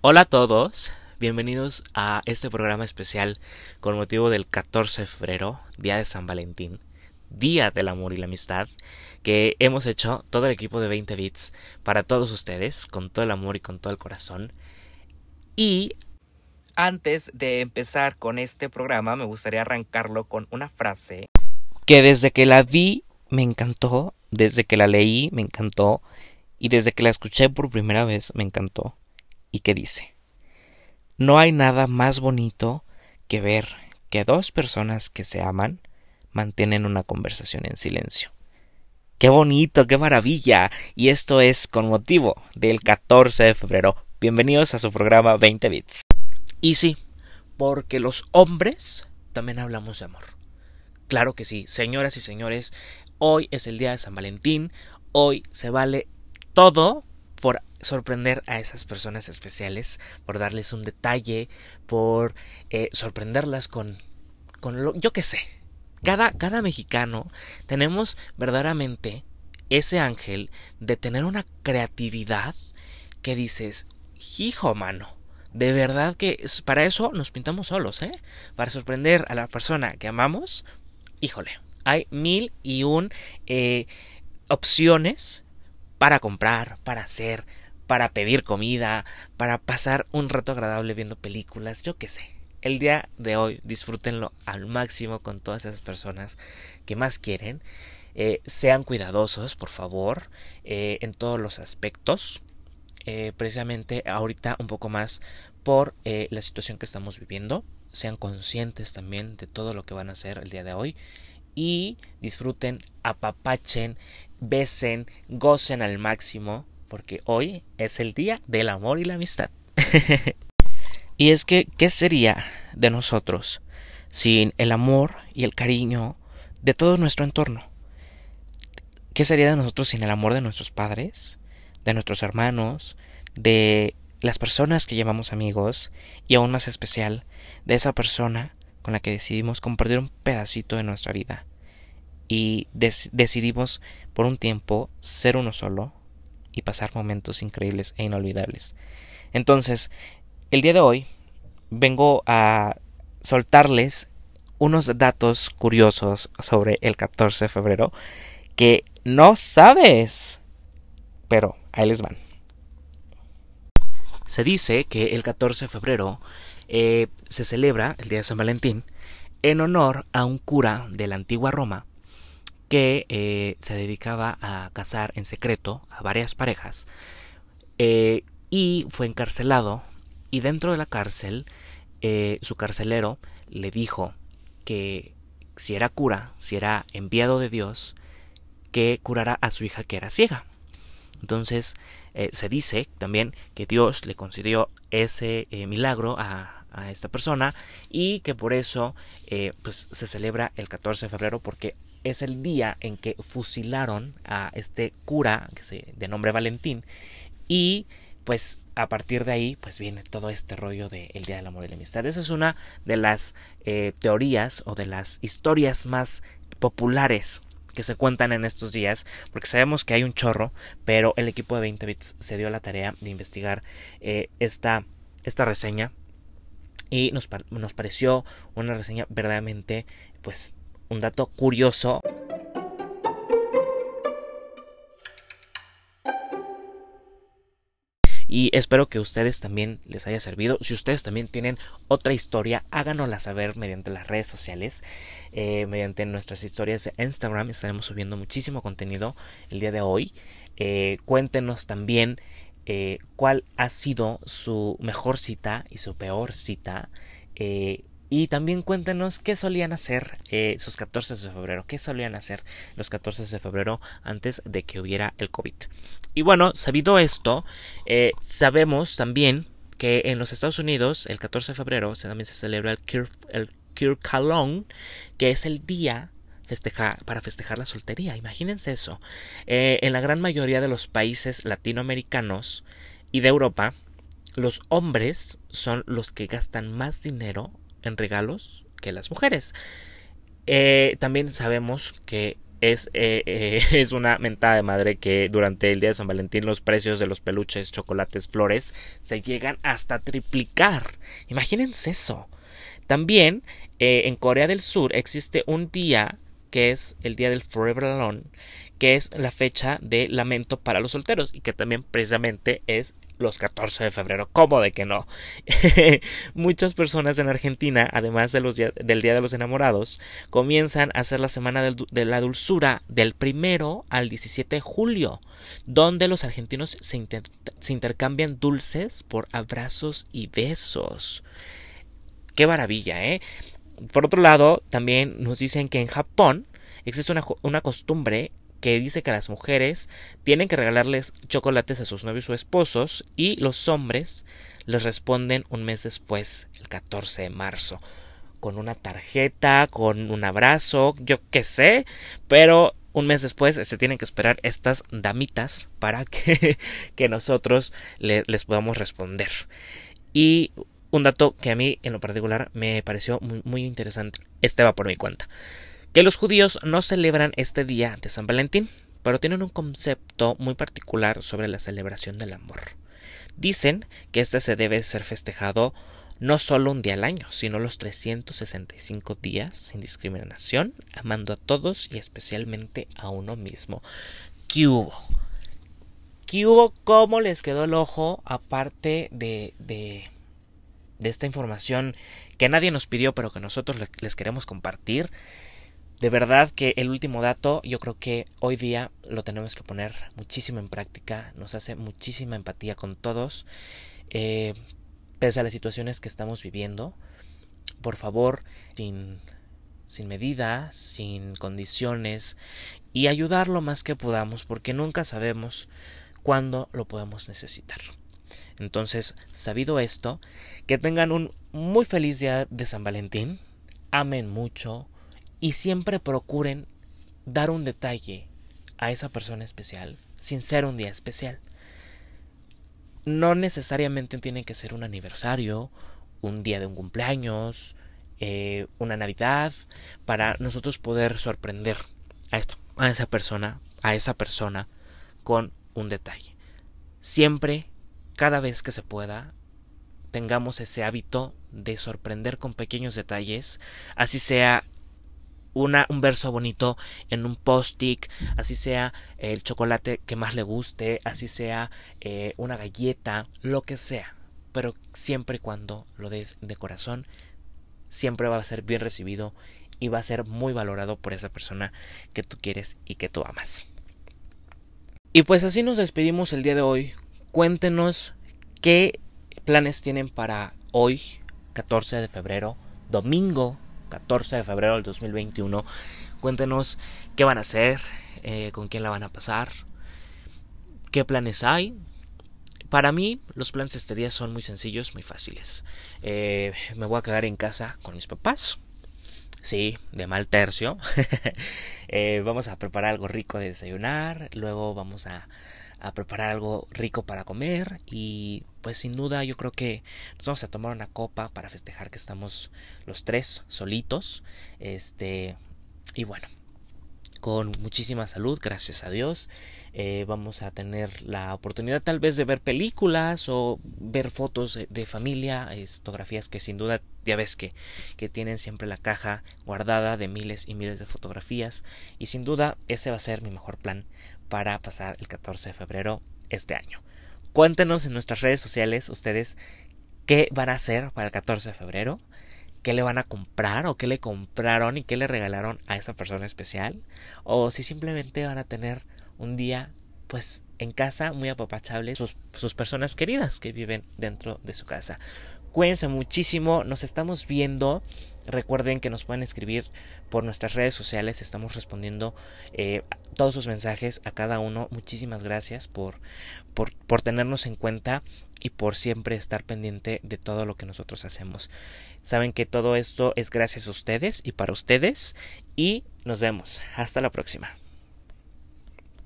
Hola a todos, bienvenidos a este programa especial con motivo del 14 de febrero, Día de San Valentín, Día del Amor y la Amistad, que hemos hecho todo el equipo de 20 bits para todos ustedes, con todo el amor y con todo el corazón. Y antes de empezar con este programa, me gustaría arrancarlo con una frase que desde que la vi me encantó, desde que la leí me encantó y desde que la escuché por primera vez me encantó y que dice No hay nada más bonito que ver que dos personas que se aman mantienen una conversación en silencio. ¡Qué bonito! ¡Qué maravilla! Y esto es con motivo del 14 de febrero. Bienvenidos a su programa 20 bits. Y sí, porque los hombres también hablamos de amor. Claro que sí, señoras y señores, hoy es el día de San Valentín, hoy se vale todo por sorprender a esas personas especiales, por darles un detalle, por eh, sorprenderlas con, con lo, yo qué sé. Cada, cada mexicano tenemos verdaderamente ese ángel de tener una creatividad que dices, hijo mano, de verdad que para eso nos pintamos solos, ¿eh? Para sorprender a la persona que amamos, híjole, hay mil y un eh, opciones para comprar, para hacer, para pedir comida, para pasar un rato agradable viendo películas, yo qué sé. El día de hoy disfrútenlo al máximo con todas esas personas que más quieren. Eh, sean cuidadosos, por favor, eh, en todos los aspectos. Eh, precisamente ahorita un poco más por la situación que estamos viviendo. Sean conscientes también de todo lo que van a hacer el día de hoy. Y disfruten, apapachen, besen, gocen al máximo porque hoy es el día del amor y la amistad. y es que, ¿qué sería de nosotros sin el amor y el cariño de todo nuestro entorno? ¿Qué sería de nosotros sin el amor de nuestros padres, de nuestros hermanos, de las personas que llamamos amigos y aún más especial, de esa persona con la que decidimos compartir un pedacito de nuestra vida? Y decidimos por un tiempo ser uno solo, y pasar momentos increíbles e inolvidables. Entonces, el día de hoy vengo a soltarles unos datos curiosos sobre el 14 de febrero que no sabes. Pero ahí les van. Se dice que el 14 de febrero eh, se celebra el Día de San Valentín en honor a un cura de la antigua Roma que eh, se dedicaba a casar en secreto a varias parejas eh, y fue encarcelado y dentro de la cárcel eh, su carcelero le dijo que si era cura, si era enviado de Dios, que curara a su hija que era ciega. Entonces se dice también que Dios le concedió ese milagro a, esta persona y que por eso pues se celebra el 14 de febrero porque es el día en que fusilaron a este cura que se de nombre Valentín y pues a partir de ahí pues viene todo este rollo del Día del Amor y la Amistad. Esa es una de las eh, teorías o de las historias más populares que se cuentan en estos días, porque sabemos que hay un chorro, pero el equipo de 20 bits se dio la tarea de investigar eh, esta, esta reseña y nos, nos pareció una reseña verdaderamente pues un dato curioso. Y espero que a ustedes también les haya servido. Si ustedes también tienen otra historia, háganosla saber mediante las redes sociales. Eh, mediante nuestras historias de Instagram estaremos subiendo muchísimo contenido el día de hoy. Eh, cuéntenos también eh, cuál ha sido su mejor cita y su peor cita. Y también cuéntenos qué solían hacer eh, sus 14 de febrero, qué solían hacer los 14 de febrero antes de que hubiera el COVID. Y bueno, sabido esto, eh, sabemos también que en los Estados Unidos el 14 de febrero también se celebra el, Kir, el que es el día para festejar la soltería. Imagínense eso. Eh, en la gran mayoría de los países latinoamericanos y de Europa, los hombres son los que gastan más dinero en regalos que las mujeres. Eh, también sabemos que es, eh, eh, es una mentada de madre que durante el día de San Valentín los precios de los peluches, chocolates, flores se llegan hasta triplicar. Imagínense eso. También en Corea del Sur existe un día que es el día del Forever Alone, que es la fecha de lamento para los solteros y que también precisamente es los 14 de febrero. ¿Cómo de que no? Muchas personas en Argentina, además del Día de los Enamorados, comienzan a hacer la Semana de la Dulzura del primero al 17 de julio, donde los argentinos se, intercambian dulces por abrazos y besos. Qué maravilla, ¿eh? Por otro lado, también nos dicen que en Japón existe una costumbre que dice que las mujeres tienen que regalarles chocolates a sus novios o esposos y los hombres les responden un mes después, el 14 de marzo, con una tarjeta, con un abrazo, yo qué sé, pero un mes después se tienen que esperar estas damitas para que, que nosotros les podamos responder. Y un dato que a mí en lo particular me pareció muy, muy interesante, este va por mi cuenta que los judíos no celebran este día de San Valentín, pero tienen un concepto muy particular sobre la celebración del amor. Dicen que este se debe ser festejado no solo un día al año, sino los 365 días sin discriminación, amando a todos y especialmente a uno mismo. ¿Qué hubo? ¿Qué hubo? ¿Cómo les quedó el ojo? Aparte de, de, de esta información que nadie nos pidió, pero que nosotros les queremos compartir. De verdad que el último dato yo creo que hoy día lo tenemos que poner muchísimo en práctica, nos hace muchísima empatía con todos, eh, pese a las situaciones que estamos viviendo. Por favor, sin, sin medidas, sin condiciones y ayudar lo más que podamos porque nunca sabemos cuándo lo podemos necesitar. Entonces, sabido esto, que tengan un muy feliz día de San Valentín, amen mucho, y siempre procuren dar un detalle a esa persona especial sin ser un día especial. No necesariamente tiene que ser un aniversario, un día de un cumpleaños, eh, una Navidad, para nosotros poder sorprender a esto, a esa persona, a esa persona con un detalle. Siempre, cada vez que se pueda, tengamos ese hábito de sorprender con pequeños detalles, así sea un verso bonito en un post-it, así sea el chocolate que más le guste, así sea eh, una galleta, lo que sea. Pero siempre y cuando lo des de corazón, siempre va a ser bien recibido y va a ser muy valorado por esa persona que tú quieres y que tú amas. Y pues así nos despedimos el día de hoy. Cuéntenos qué planes tienen para hoy, 14 de febrero, domingo 14 de febrero del 2021. Cuéntenos qué van a hacer, eh, con quién la van a pasar, qué planes hay. Para mí, los planes de este día son muy sencillos, muy fáciles. Eh, me voy a quedar en casa con mis papás. Sí, de mal tercio. Eh, vamos a preparar algo rico de desayunar. Luego vamos a a preparar algo rico para comer y pues sin duda yo creo que nos vamos a tomar una copa para festejar que estamos los tres solitos este y bueno con muchísima salud gracias a Dios eh, vamos a tener la oportunidad tal vez de ver películas o ver fotos de, familia fotografías que sin duda ya ves que, que tienen siempre la caja guardada de miles y miles de fotografías y sin duda ese va a ser mi mejor plan para pasar el 14 de febrero este año. Cuéntenos en nuestras redes sociales ustedes qué van a hacer para el 14 de febrero, qué le van a comprar o qué le compraron y qué le regalaron a esa persona especial, o si simplemente van a tener un día pues en casa muy apapachable sus, sus personas queridas que viven dentro de su casa. Cuídense muchísimo, nos estamos viendo Recuerden que nos pueden escribir por nuestras redes sociales, estamos respondiendo eh, todos sus mensajes a cada uno. Muchísimas gracias por, por, por tenernos en cuenta y por siempre estar pendiente de todo lo que nosotros hacemos. Saben que todo esto es gracias a ustedes y para ustedes y nos vemos. Hasta la próxima.